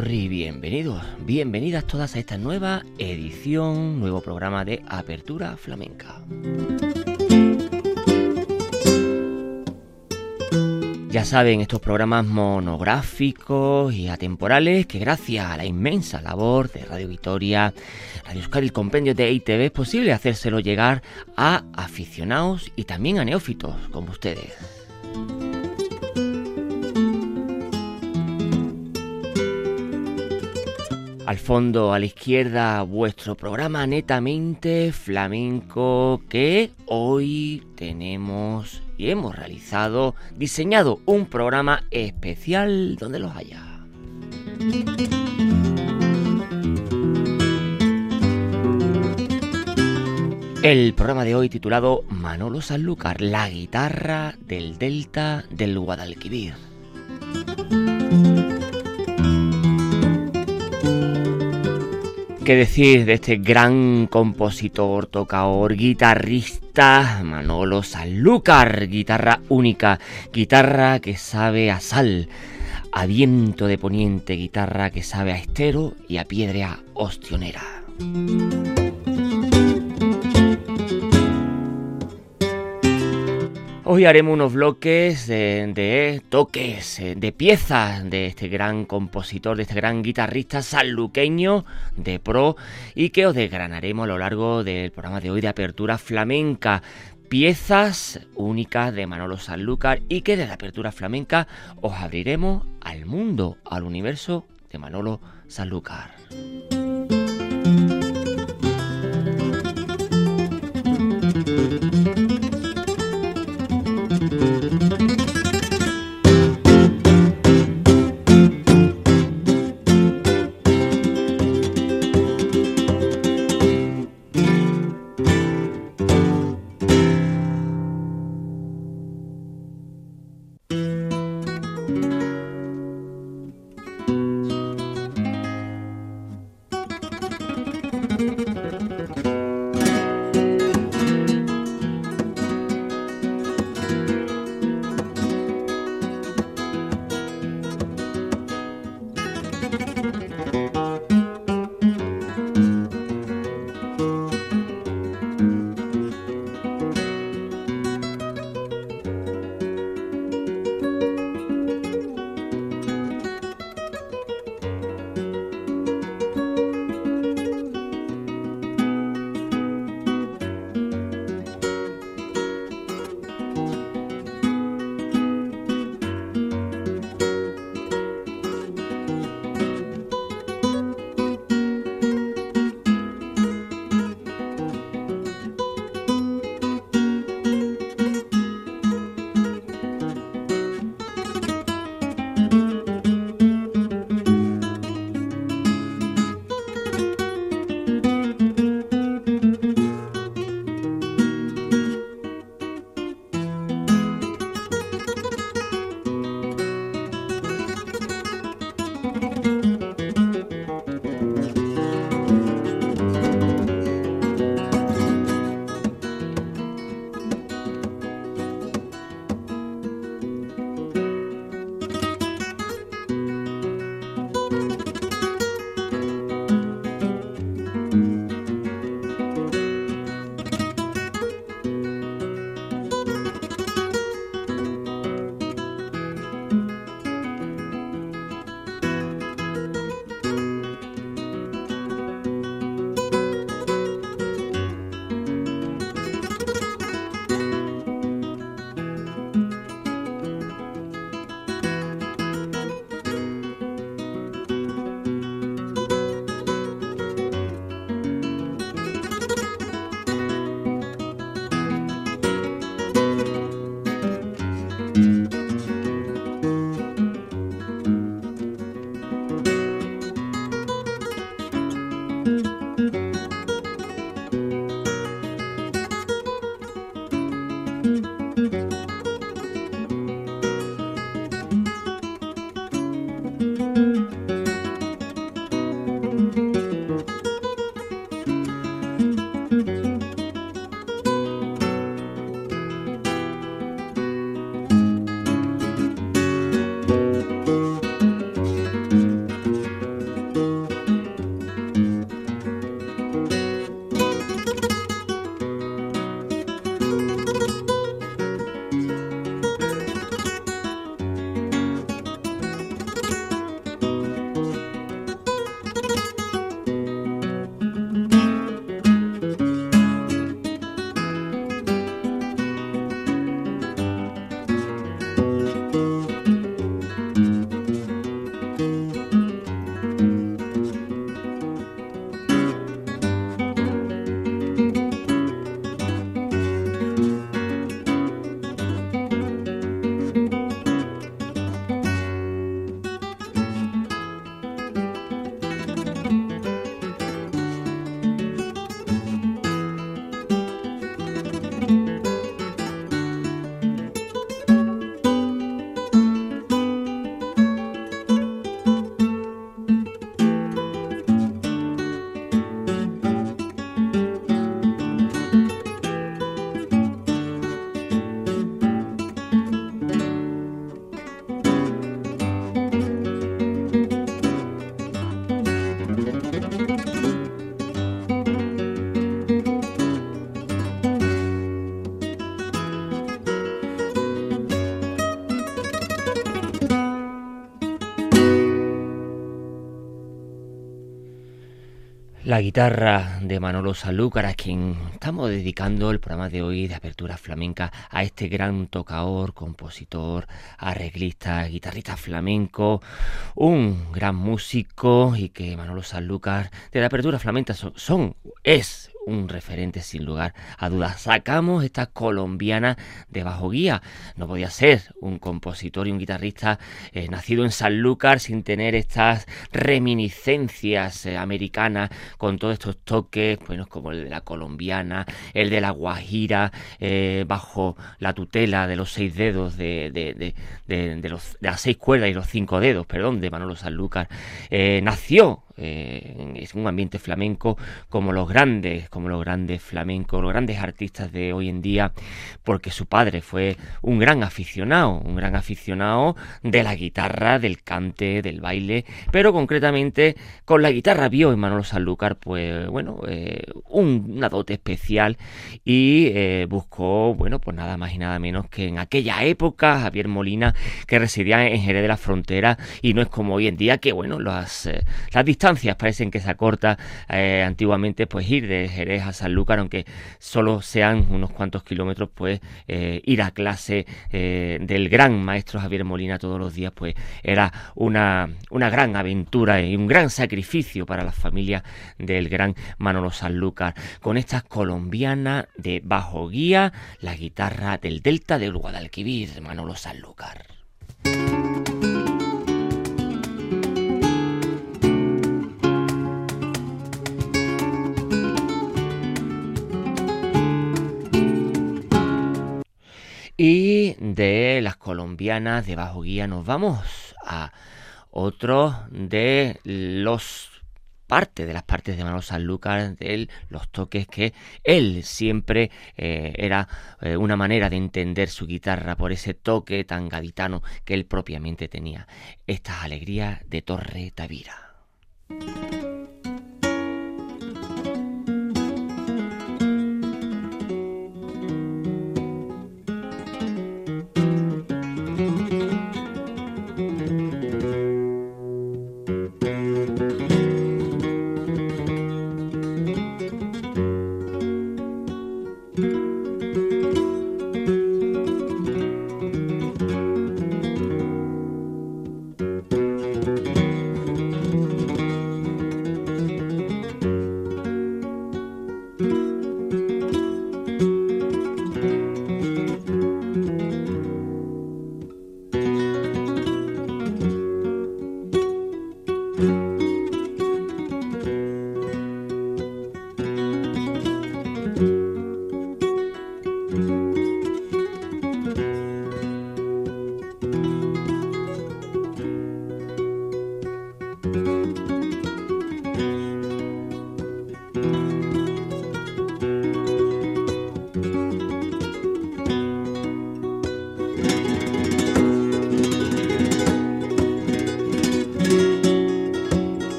saioa. bienvenidas todas a esta nueva edición, nuevo programa de Apertura Flamenca. Ya saben, estos programas monográficos y atemporales que gracias a la inmensa labor de Radio Victoria, Radio Euskadi, el compendio de ITV es posible hacérselo llegar a aficionados y también a neófitos como ustedes. Al fondo, a la izquierda, vuestro programa netamente flamenco que hoy tenemos y hemos realizado, diseñado un programa especial donde los haya. El programa de hoy titulado Manolo Sanlúcar, la guitarra del Delta del Guadalquivir. ¿Qué decir de este gran compositor, tocador, guitarrista Manolo Sanlúcar? Guitarra única, guitarra que sabe a sal, a viento de poniente, guitarra que sabe a estero y a piedra ostionera. Hoy haremos unos bloques de, toques, eh, de piezas de este gran compositor, de este gran guitarrista sanluqueño de pro y que os desgranaremos a lo largo del programa de hoy de apertura flamenca. Piezas únicas de Manolo Sanlúcar y que desde apertura flamenca os abriremos al mundo, al universo de Manolo Sanlúcar. Guitarra de Manolo Sanlúcar, a quien estamos dedicando el programa de hoy de apertura flamenca a este gran tocador, compositor, arreglista, guitarrista flamenco, un gran músico y que Manolo Sanlúcar de la apertura flamenca son, son es un referente sin lugar a dudas. Sacamos esta colombiana de bajo guía. No podía ser un compositor y un guitarrista eh, nacido en Sanlúcar sin tener estas reminiscencias eh, americanas con todos estos toques, bueno, como el de la colombiana, el de la guajira, eh, bajo la tutela de los seis dedos de, de, de, los, las seis cuerdas y los cinco dedos, perdón, de Manolo Sanlúcar. nació eh, es un ambiente flamenco como los grandes, como los grandes flamencos, los grandes artistas de hoy en día, porque su padre fue un gran aficionado, un gran aficionado de la guitarra, del cante, del baile, pero concretamente con la guitarra vio en Manolo Sanlúcar, pues bueno, eh, una dote especial y eh, buscó, bueno, pues nada más y nada menos que en aquella época Javier Molina que residía en Jerez de la Frontera y no es como hoy en día que, bueno, las, las parecen que se acorta eh, antiguamente pues ir de Jerez a Sanlúcar aunque solo sean unos cuantos kilómetros pues eh, ir a clase eh, del gran maestro Javier Molina todos los días pues era una, una gran aventura y un gran sacrificio para la familia del gran Manolo Sanlúcar. Con estas colombianas de bajo guía la guitarra del Delta del Guadalquivir Manolo Sanlúcar Y de las colombianas de bajo guía nos vamos a otro de los parte de las partes de Manolo Sanlúcar, de los toques que él siempre eh, era eh, una manera de entender su guitarra por ese toque tan gaditano que él propiamente tenía. Estas alegrías de Torre Tavira.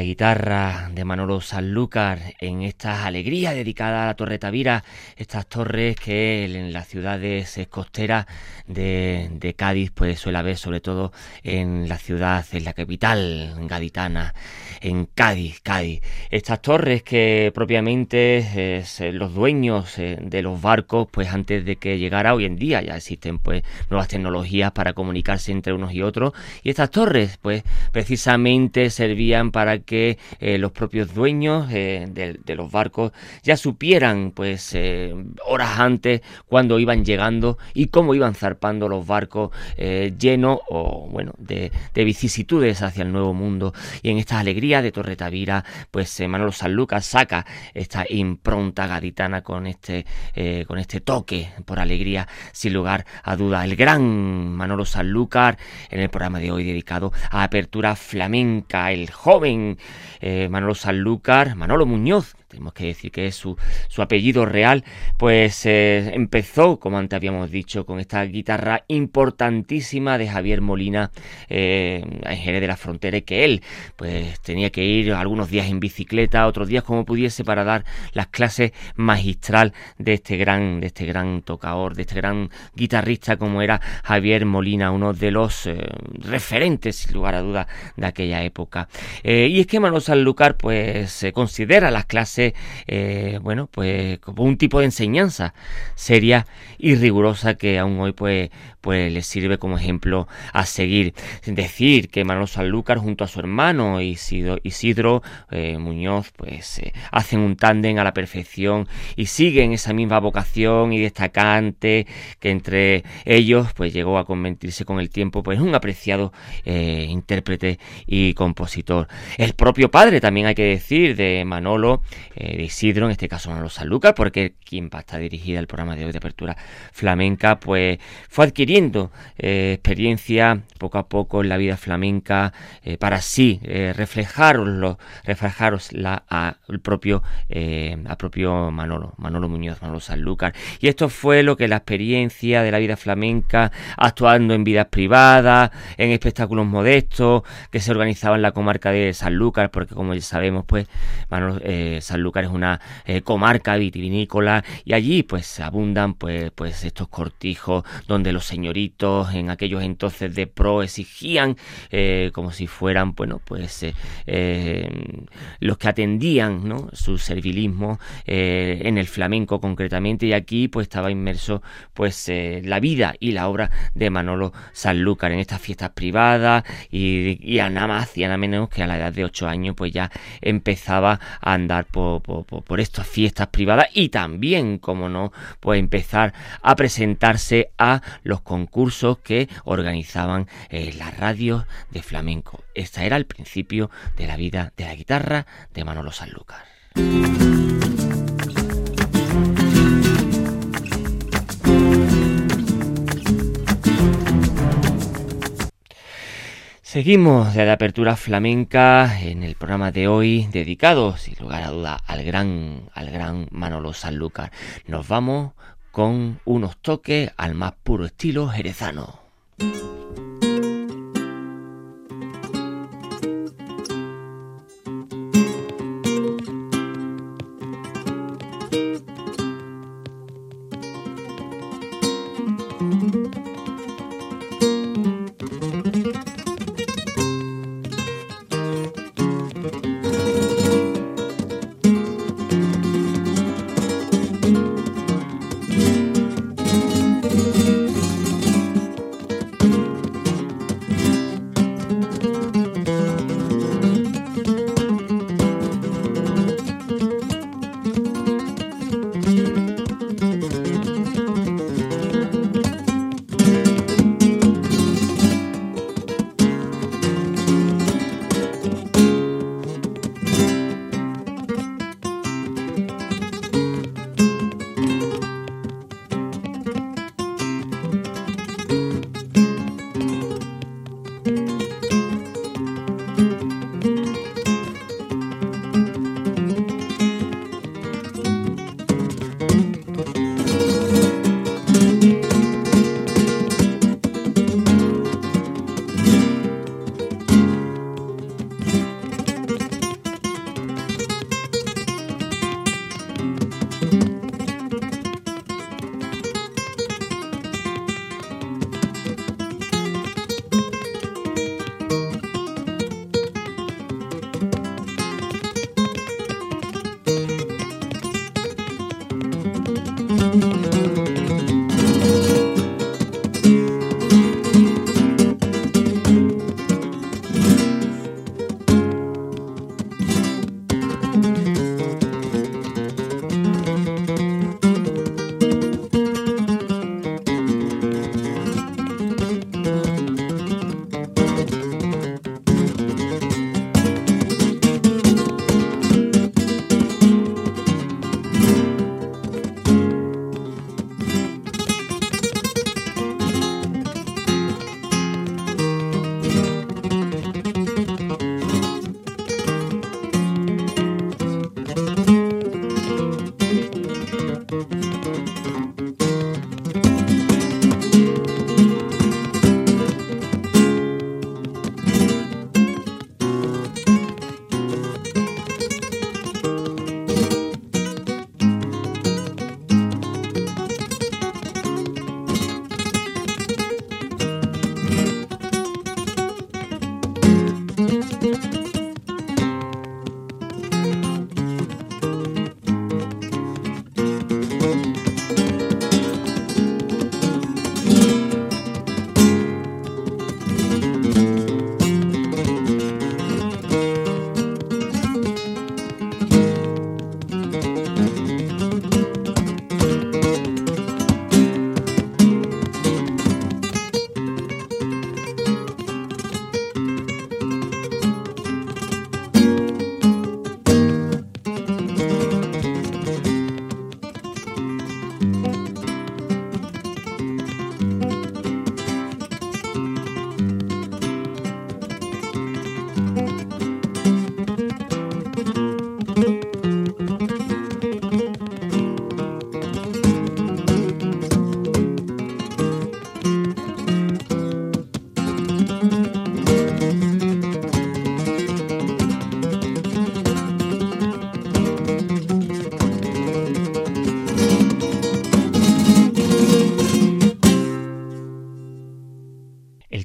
La guitarra de Manolo Sanlúcar en estas alegrías dedicadas a la Torre Tavira, estas torres que en las ciudades costeras de, Cádiz pues suele haber sobre todo en la ciudad, en la capital gaditana, en Cádiz, Cádiz. Estas torres que propiamente es, los dueños eh, de los barcos pues antes de que llegara hoy en día ya existen pues nuevas tecnologías para comunicarse entre unos y otros y estas torres pues precisamente servían para que eh, los propios dueños eh, de, los barcos ya supieran pues eh, horas antes cuando iban llegando y cómo iban zarpando los barcos llenos o bueno de, vicisitudes hacia el nuevo mundo. Y en esta alegría de Torre Tavira pues Manolo Sanlúcar saca esta impronta gaditana con este con este toque por alegría sin lugar a duda. El gran Manolo Sanlúcar en el programa de hoy dedicado a apertura flamenca el joven eh, Manolo Sanlúcar, Manolo Muñoz, tenemos que decir que es su, apellido real, pues eh, empezó, como antes habíamos dicho, con esta guitarra importantísima de Javier Molina eh, en de la Frontera y que él pues tenía que ir algunos días en bicicleta, otros días como pudiese para dar las clases magistral de este gran, de este gran tocador, de este gran guitarrista como era Javier Molina, uno de los eh, referentes, sin lugar a dudas, de aquella época. y es que Manolo Sanlúcar pues se considera las clases eh, bueno, pues como un tipo de enseñanza seria y rigurosa que aún hoy pues, pues le sirve como ejemplo a seguir. Decir que Manolo Sanlúcar junto a su hermano Isidro, Isidro eh, Muñoz pues eh, hacen un tándem a la perfección y siguen esa misma vocación y destacante que entre ellos pues llegó a convertirse con el tiempo pues un apreciado intérprete y compositor. El propio padre también hay que decir de Manolo eh, de Isidro, en este caso Manolo Sanlúcar, porque quien va a estar dirigida el programa de hoy de apertura flamenca, pues fue adquiriendo eh, experiencia poco a poco en la vida flamenca eh, para así reflejaroslo, reflejarosla al propio, al propio Manolo, Manolo Muñoz, Manolo Sanlúcar. Y esto fue lo que la experiencia de la vida flamenca, actuando en vidas privadas, en espectáculos modestos que se organizaban en la comarca de Sanlúcar, porque como ya sabemos, pues Manolo Sanlúcar es una eh, comarca vitivinícola y allí pues abundan pues, pues estos cortijos donde los señoritos en aquellos entonces de pro exigían eh, como si fueran bueno pues eh, los que atendían ¿no? su servilismo en el flamenco concretamente y aquí pues estaba inmerso pues la vida y la obra de Manolo Sanlúcar en estas fiestas privadas y, y a nada más y a nada menos que a la edad de 8 años pues ya empezaba a andar por por, estas fiestas privadas y también, como no, pues empezar a presentarse a los concursos que organizaban eh, las radios de flamenco. Este era el principio de la vida de la guitarra de Manolo Sanlúcar. Seguimos de la apertura flamenca en el programa de hoy dedicado, sin lugar a duda, al gran, al gran Manolo Sanlúcar. Nos vamos con unos toques al más puro estilo jerezano.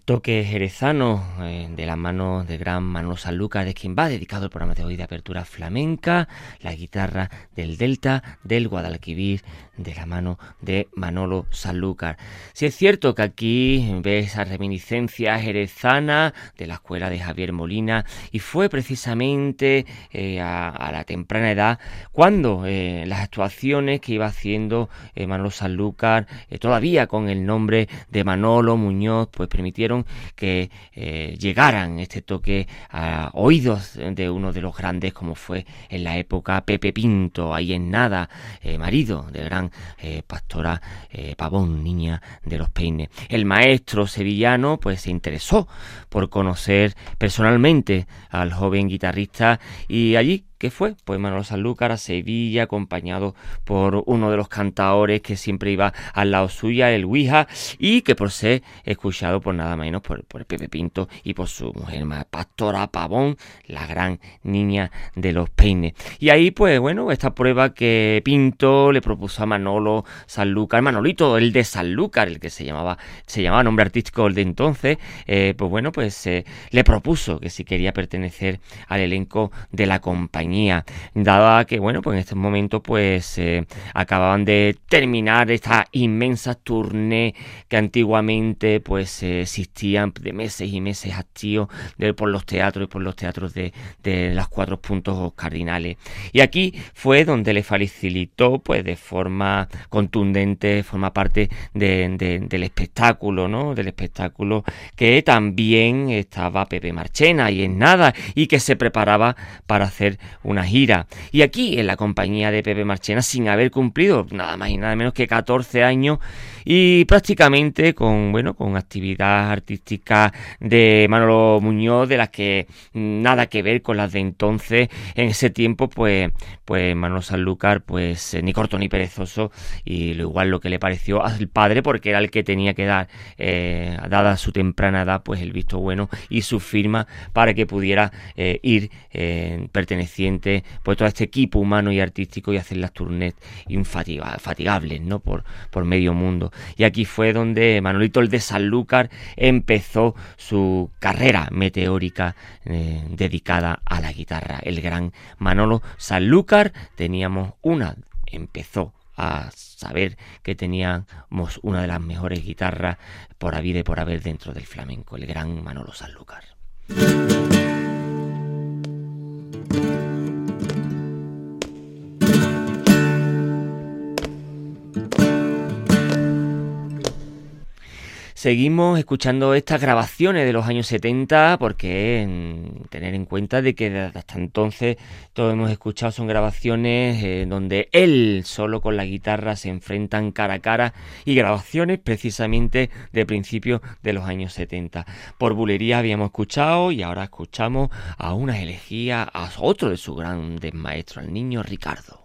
Toque jerezano eh, de la mano de gran Manolo Sanlúcar, de quien va dedicado el programa de hoy de apertura flamenca, la guitarra del Delta, del Guadalquivir, de la mano de Manolo Sanlúcar. Si es cierto que aquí ve esa reminiscencia jerezana de la escuela de Javier Molina y fue precisamente eh, a, la temprana edad cuando eh, las actuaciones que iba haciendo Manolo Sanlúcar, todavía con el nombre de Manolo Muñoz, pues permitieron que eh, llegaran este toque a oídos de uno de los grandes como fue en la época Pepe Pinto, ahí en nada, eh, marido del gran eh, pastora Pavón, niña de los peines. El maestro sevillano pues se interesó por conocer personalmente al joven guitarrista y allí ¿Qué fue? Pues Manolo Sanlúcar a Sevilla, acompañado por uno de los cantadores que siempre iba al lado suya, el Ouija, y que por ser escuchado por nada menos por, por Pepe Pinto y por su mujer Pastora Pavón, la gran niña de los peines. Y ahí, pues bueno, esta prueba que Pinto le propuso a Manolo Sanlúcar, Manolito, el de Sanlúcar, el que se llamaba, se llamaba nombre artístico el de entonces, eh, pues bueno, pues eh, le propuso que si quería pertenecer al elenco de la compañía dada que, bueno, pues en este momento pues eh, acababan de terminar esta inmensa tournée que antiguamente pues existían de meses y meses activos por los teatros y por los teatros de, de los cuatro puntos cardinales. Y aquí fue donde le facilitó pues de forma contundente, forma parte del espectáculo, ¿no? Del espectáculo que también estaba Pepe Marchena y en nada y que se preparaba para hacer una gira. Y aquí en la compañía de Pepe Marchena, sin haber cumplido nada más y nada menos que 14 años, y prácticamente con, bueno, con actividad artística de Manolo Muñoz, de las que nada que ver con las de entonces. En ese tiempo, pues, pues Manolo Sanlúcar, pues eh, ni corto ni perezoso, y lo igual lo que le pareció al padre, porque era el que tenía que dar, eh, dada su temprana edad, pues el visto bueno y su firma para que pudiera eh, ir perteneciente pues todo este equipo humano y artístico y hacer las tournées infatigables, ¿no? Por, por medio mundo. Y aquí fue donde Manolito el de Sanlúcar empezó su carrera meteórica eh, dedicada a la guitarra. El gran Manolo Sanlúcar teníamos una, empezó a saber que teníamos una de las mejores guitarras por haber y por haber dentro del flamenco, el gran Manolo Sanlúcar. Seguimos escuchando estas grabaciones de los años 70 porque tener en cuenta de que hasta entonces todo hemos escuchado son grabaciones eh, donde él solo con la guitarra se enfrentan cara a cara y grabaciones precisamente de principios de los años 70. Por bulería habíamos escuchado y ahora escuchamos a una elegía a otro de sus grandes maestros, al niño Ricardo.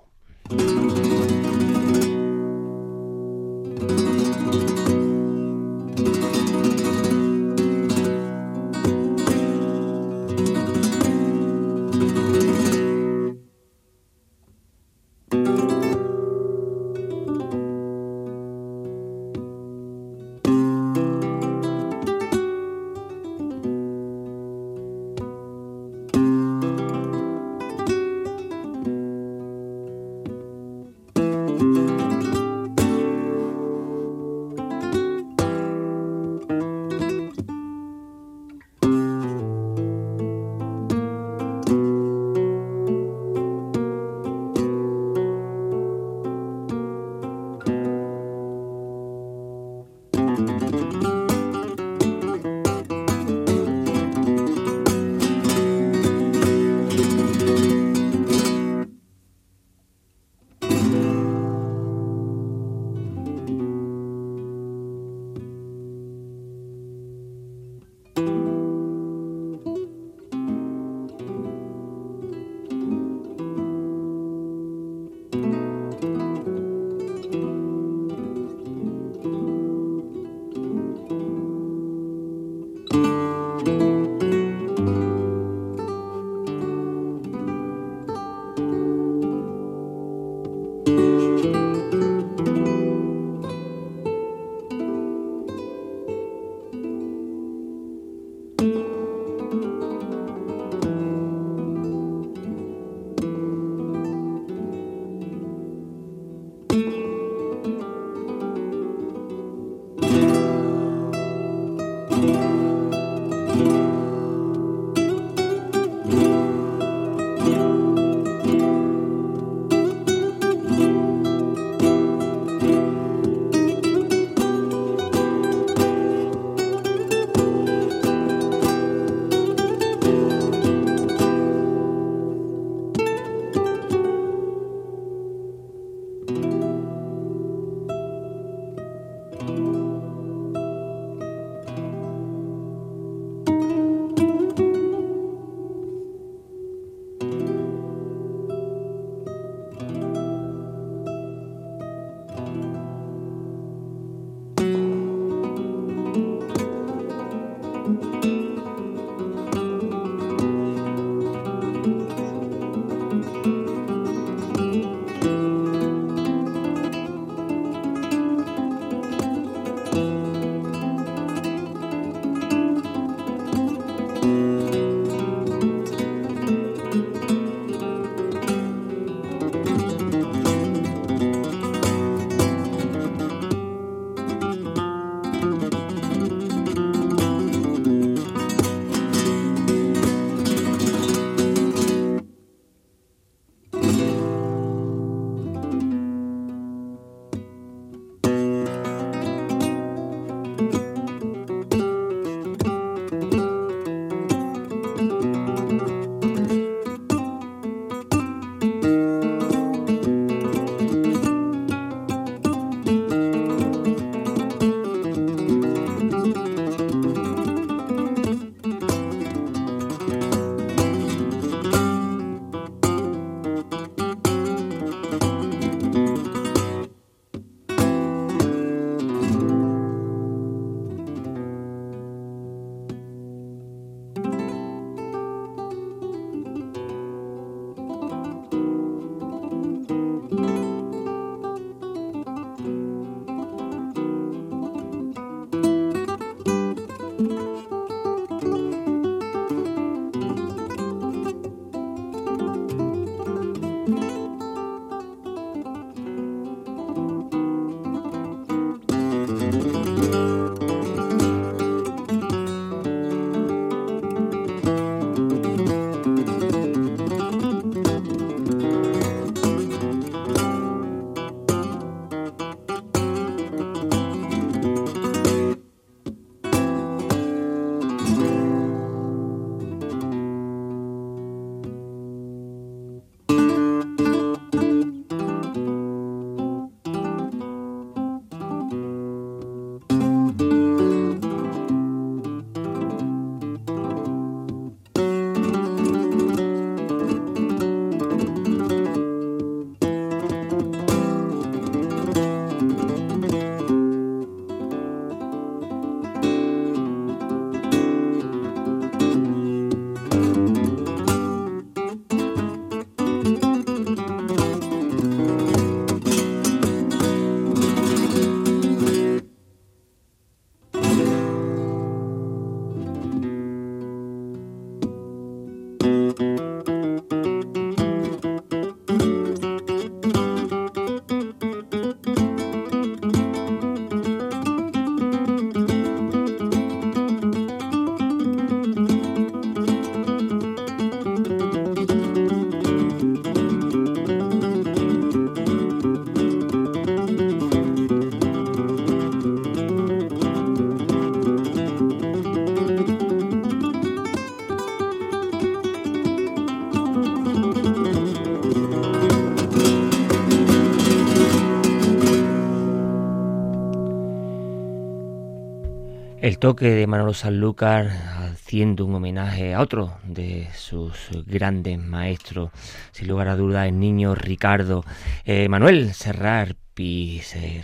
Toque de Manolo Sanlúcar haciendo un homenaje a otro de sus grandes maestros, sin lugar a dudas, el niño Ricardo. Eh, Manuel Serrar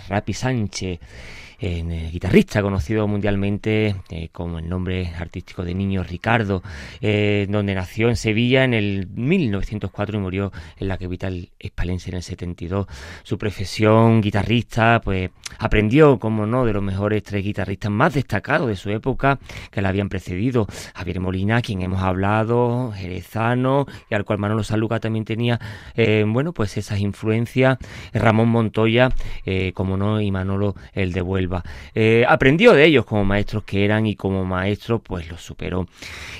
Rapi Sánchez eh, guitarrista conocido mundialmente eh, como el nombre artístico de Niño Ricardo, eh, donde nació en Sevilla en el 1904 y murió en la capital espalense en el 72. Su profesión guitarrista, pues aprendió, como no, de los mejores tres guitarristas más destacados de su época que la habían precedido. Javier Molina, quien hemos hablado, Jerezano, y al cual Manolo Saluca también tenía, bueno, pues esas influencias. Ramón Montoya, como no, y Manolo el de Eh, aprendió de ellos como maestros que eran y como maestro pues los superó.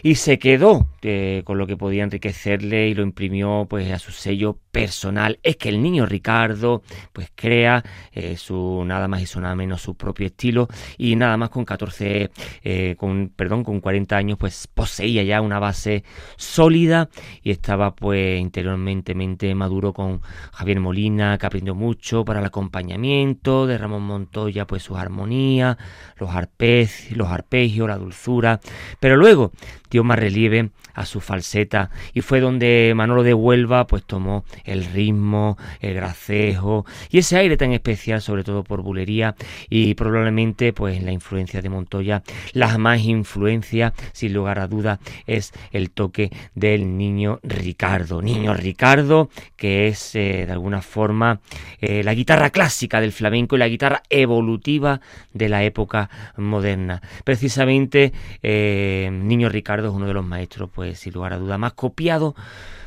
Y se quedó eh, con lo que podía enriquecerle y lo imprimió pues a su sello personal. Es que el niño Ricardo pues crea eh, su nada más y su nada menos su propio estilo y nada más con 14, con, perdón, con 40 años pues poseía ya una base sólida y estaba pues interiormente maduro con Javier Molina que aprendió mucho para el acompañamiento de Ramón Montoya pues su armonía, los, arpegios, los arpegios, la dulzura, pero luego dio más relieve a su falseta y fue donde Manolo de Huelva pues tomó el ritmo, el gracejo y ese aire tan especial sobre todo por bulería y probablemente pues la influencia de Montoya, la más influencia sin lugar a duda es el toque del niño Ricardo, niño Ricardo que es eh, de alguna forma eh, la guitarra clásica del flamenco y la guitarra evolutiva de la época moderna. Precisamente eh, Niño Ricardo es uno de los maestros, pues sin lugar a duda, más copiado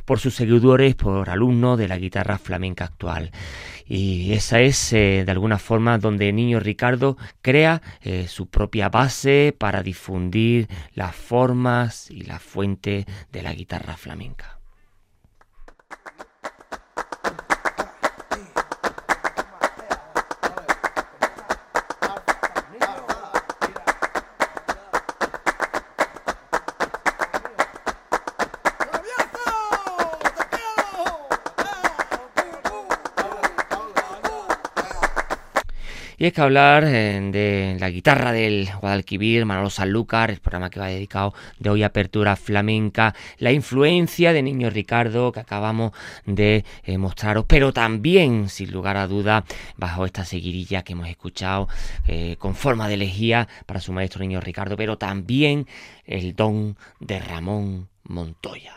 por sus seguidores, por alumnos de la guitarra flamenca actual. Y esa es, eh, de alguna forma, donde Niño Ricardo crea eh, su propia base para difundir las formas y las fuentes de la guitarra flamenca. Y es que hablar eh, de la guitarra del Guadalquivir, Manolo Sanlúcar, el programa que va dedicado de hoy a apertura flamenca, la influencia de Niño Ricardo que acabamos de eh, mostraros, pero también, sin lugar a duda, bajo esta seguidilla que hemos escuchado eh, con forma de elegía para su maestro Niño Ricardo, pero también el don de Ramón Montoya.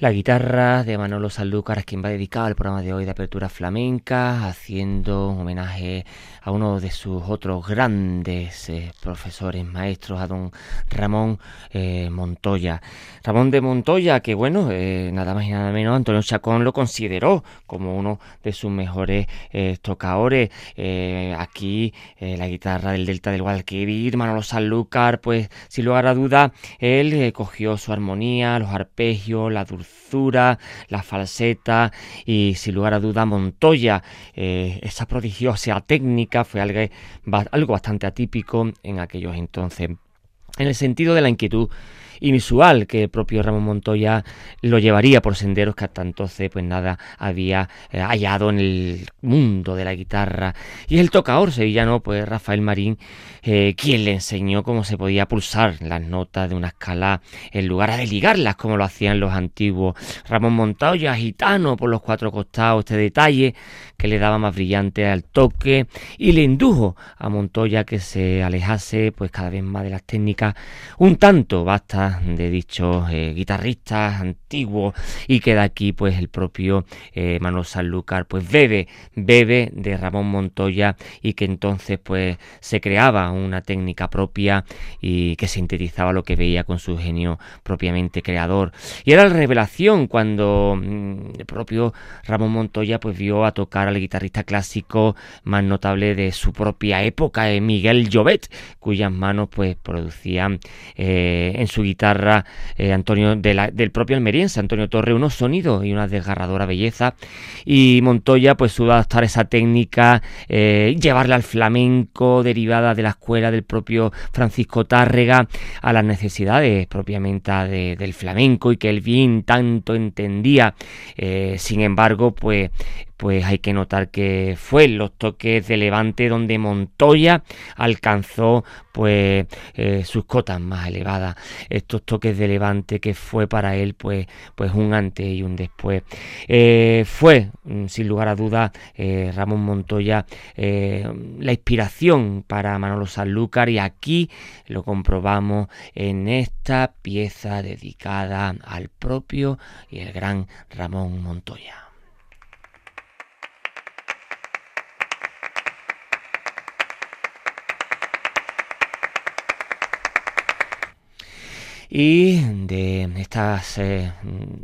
La guitarra de Manolo Sanlúcar, quien va dedicado el programa de hoy de Apertura Flamenca, haciendo homenaje a uno de sus otros grandes eh, profesores, maestros, a don Ramón eh, Montoya. Ramón de Montoya, que bueno, eh, nada más y nada menos, Antonio Chacón lo consideró como uno de sus mejores tocadores. aquí la guitarra del Delta del Guadalquivir, Manolo Sanlúcar, pues sin lugar a duda, él cogió su armonía, los arpegios, la dulzura, la falseta y sin lugar a duda Montoya, esa prodigiosa técnica fue algo, algo bastante atípico en aquellos entonces. En el sentido de la inquietud inusual que el propio Ramón Montoya lo llevaría por senderos que hasta entonces pues nada había eh, hallado en el mundo de la guitarra. Y el tocador sevillano pues Rafael Marín eh, quien le enseñó cómo se podía pulsar las notas de una escala en lugar de ligarlas como lo hacían los antiguos. Ramón Montoya gitano por los cuatro costados este detalle que le daba más brillante al toque y le indujo a Montoya que se alejase pues cada vez más de las técnicas un tanto basta de dichos eh, guitarristas antiguos y queda aquí pues el propio eh, Manuel Sanlúcar pues bebe, bebe de Ramón Montoya y que entonces pues se creaba una técnica propia y que sintetizaba lo que veía con su genio propiamente creador. Y era la revelación cuando mm, el propio Ramón Montoya pues vio a tocar al guitarrista clásico más notable de su propia época, eh, Miguel Llobet, cuyas manos pues producían en su guitarra eh, Antonio del propio almeriense, Antonio Torre, unos sonidos y una desgarradora belleza. Y Montoya pues supo adaptar esa técnica, eh, llevarla al flamenco, derivada de la escuela del propio Francisco Tárrega, a las necesidades propiamente del flamenco y que él bien tanto entendía. Eh, sin embargo, pues pues hay que notar que fue en los toques de Levante donde Montoya alcanzó pues eh, sus cotas más elevadas. Estos toques de Levante que fue para él pues, pues un antes y un después. Eh, fue, mm, sin lugar a dudas, eh, Ramón Montoya la inspiración para Manolo Sanlúcar y aquí lo comprobamos en esta pieza dedicada al propio y el gran Ramón Montoya. Y de estas, eh,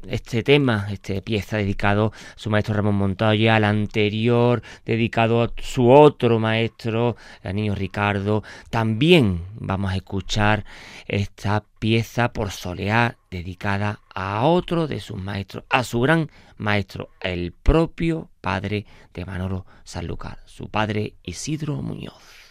este tema, esta pieza dedicado a su maestro Ramón Montoya, al anterior dedicado a su otro maestro, el niño Ricardo. También vamos a escuchar esta pieza por solear dedicada a otro de sus maestros, a su gran maestro, el propio padre de Manolo Sanlúcar, su padre Isidro Muñoz.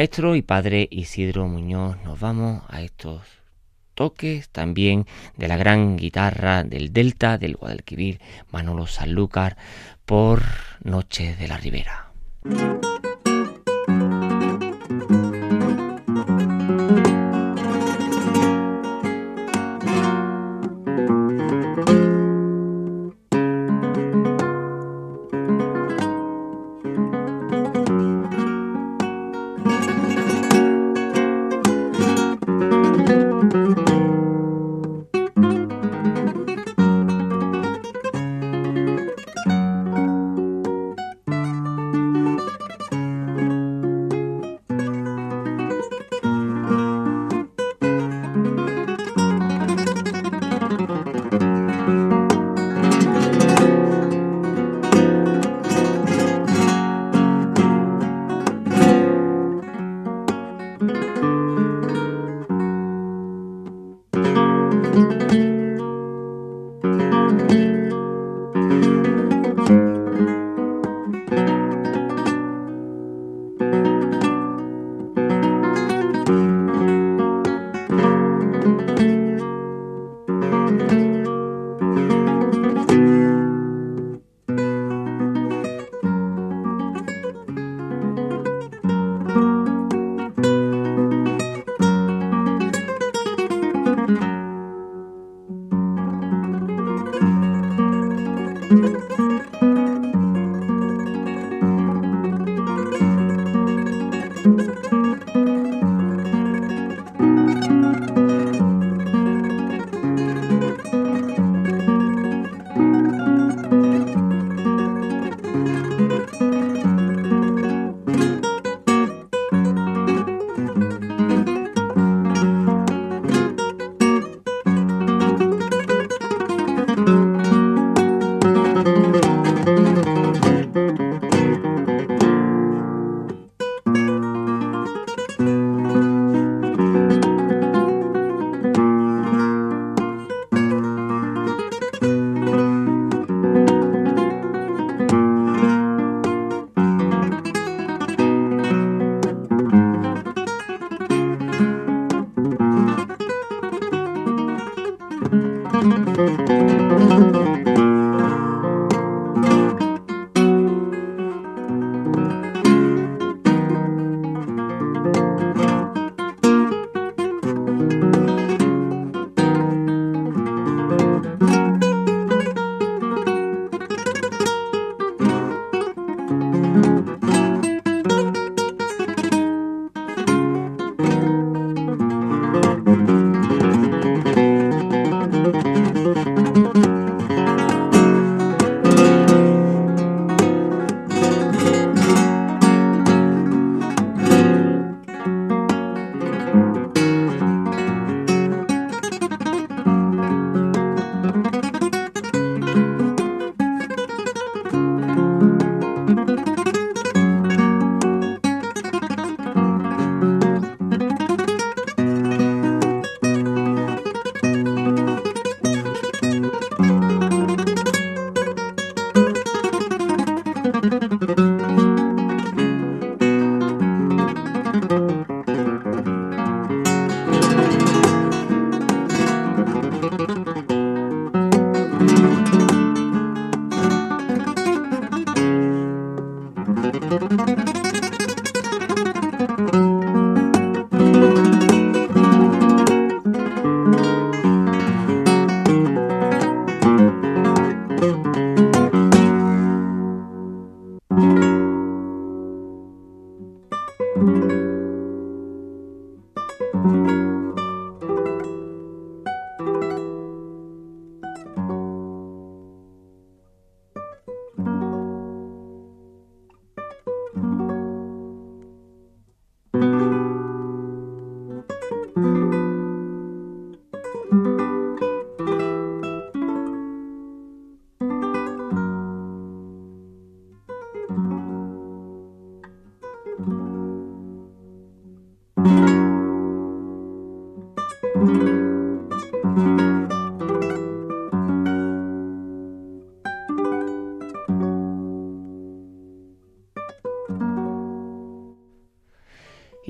Maestro y padre Isidro Muñoz. Nos vamos a estos toques también de la gran guitarra del Delta, del Guadalquivir, Manolo Sanlúcar, por Noche de la Ribera.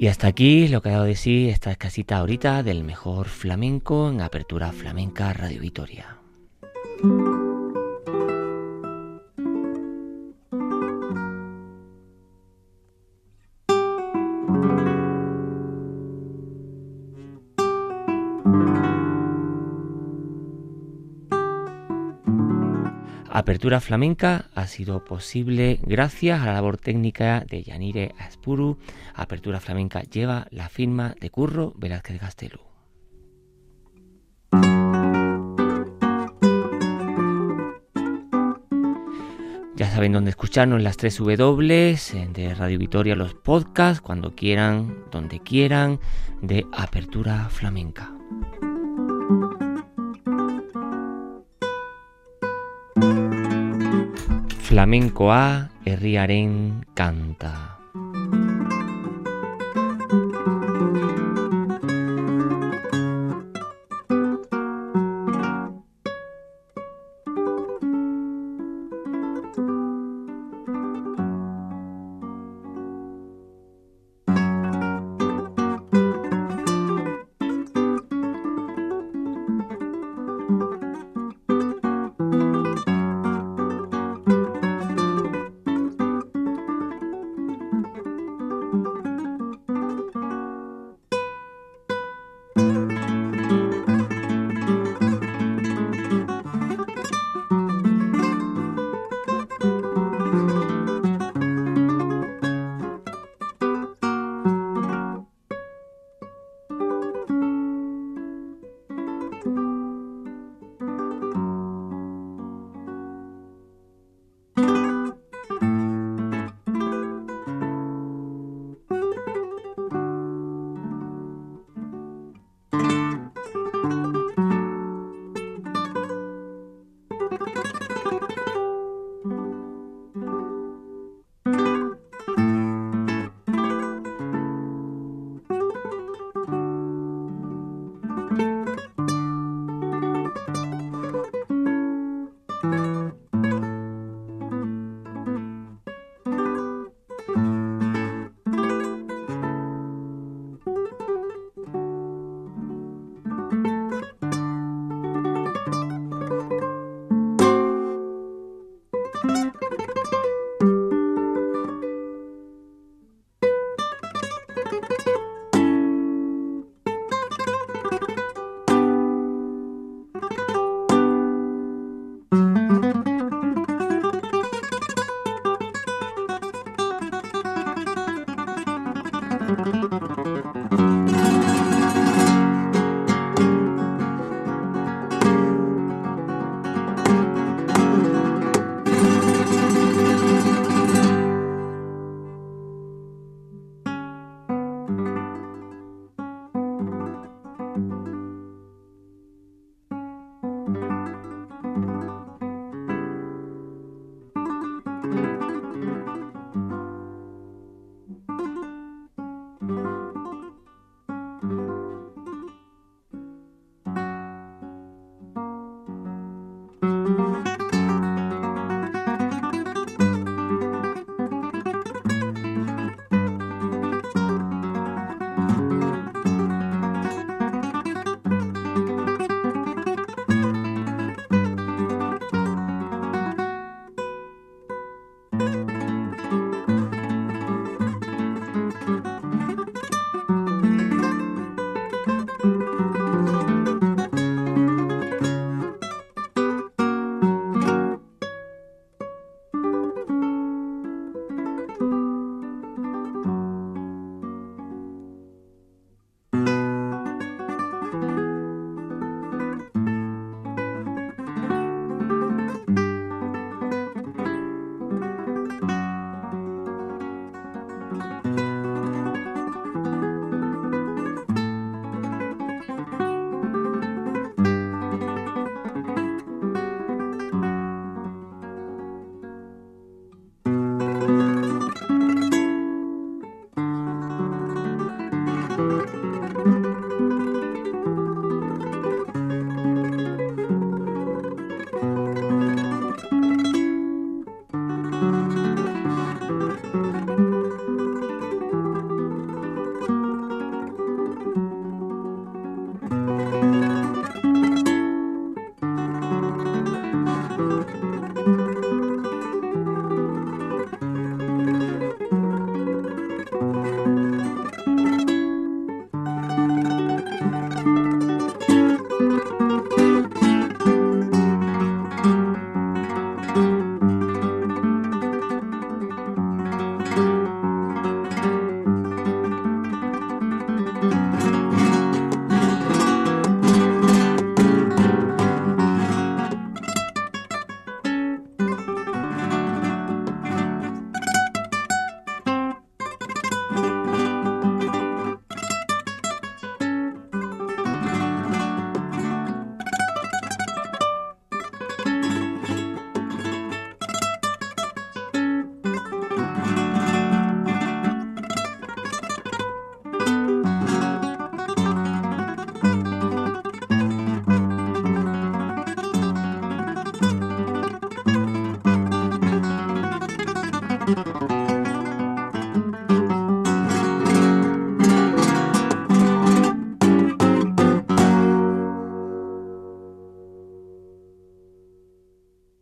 Y hasta aquí lo que ha dado de sí esta escasita ahorita del mejor flamenco en Apertura Flamenca Radio Vitoria. Apertura Flamenca ha sido posible gracias a la labor técnica de Yanire Aspuru. Apertura Flamenca lleva la firma de Curro Velázquez Gastelu. Ya saben dónde escucharnos las tres W de Radio Vitoria, los podcasts, cuando quieran, donde quieran, de Apertura Flamenca. Flamenkoa herriaren kanta.